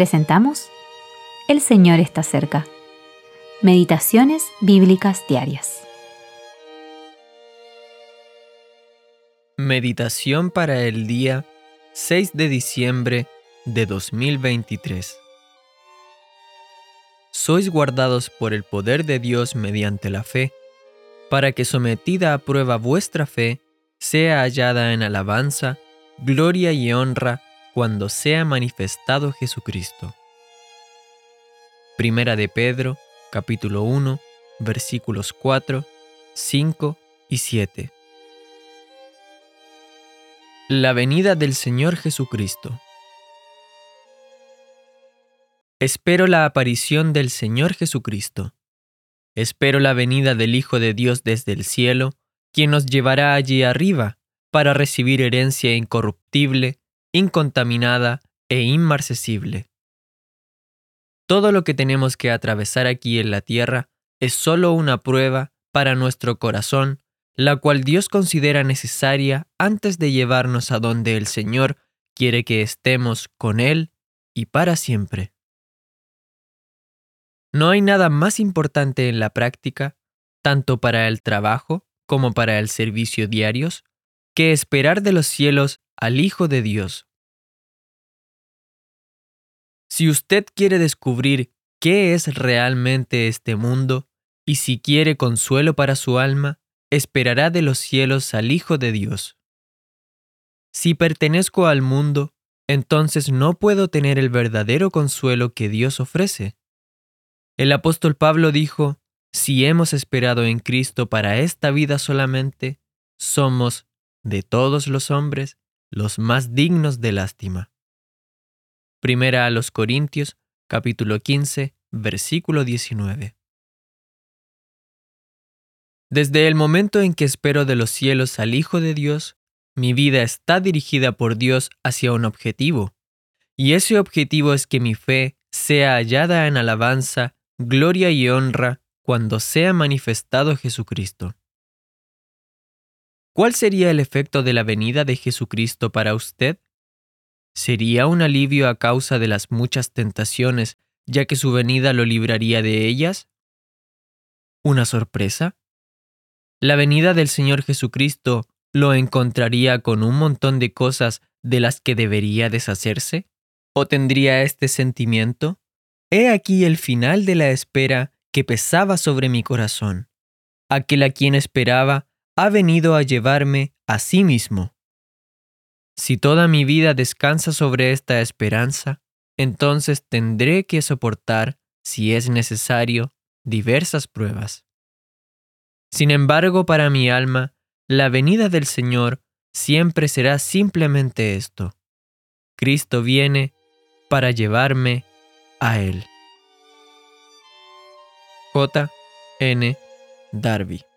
presentamos El Señor está cerca. Meditaciones Bíblicas Diarias. Meditación para el día 6 de diciembre de 2023. Sois guardados por el poder de Dios mediante la fe, para que sometida a prueba vuestra fe sea hallada en alabanza, gloria y honra cuando sea manifestado Jesucristo. Primera de Pedro, capítulo 1, versículos 4, 5 y 7. La venida del Señor Jesucristo. Espero la aparición del Señor Jesucristo. Espero la venida del Hijo de Dios desde el cielo, quien nos llevará allí arriba para recibir herencia incorruptible, incontaminada e inmarcesible. Todo lo que tenemos que atravesar aquí en la tierra es solo una prueba para nuestro corazón, la cual Dios considera necesaria antes de llevarnos a donde el Señor quiere que estemos con Él y para siempre. No hay nada más importante en la práctica, tanto para el trabajo como para el servicio diarios, que esperar de los cielos al Hijo de Dios. Si usted quiere descubrir qué es realmente este mundo y si quiere consuelo para su alma, esperará de los cielos al Hijo de Dios. Si pertenezco al mundo, entonces no puedo tener el verdadero consuelo que Dios ofrece. El apóstol Pablo dijo, si hemos esperado en Cristo para esta vida solamente, somos, de todos los hombres, los más dignos de lástima. Primera a los Corintios, capítulo 15, versículo 19. Desde el momento en que espero de los cielos al Hijo de Dios, mi vida está dirigida por Dios hacia un objetivo, y ese objetivo es que mi fe sea hallada en alabanza, gloria y honra cuando sea manifestado Jesucristo. ¿Cuál sería el efecto de la venida de Jesucristo para usted? ¿Sería un alivio a causa de las muchas tentaciones, ya que su venida lo libraría de ellas? ¿Una sorpresa? ¿La venida del Señor Jesucristo lo encontraría con un montón de cosas de las que debería deshacerse? ¿O tendría este sentimiento? He aquí el final de la espera que pesaba sobre mi corazón. Aquel a quien esperaba ha venido a llevarme a sí mismo. Si toda mi vida descansa sobre esta esperanza, entonces tendré que soportar, si es necesario, diversas pruebas. Sin embargo, para mi alma, la venida del Señor siempre será simplemente esto. Cristo viene para llevarme a Él. J. N. Darby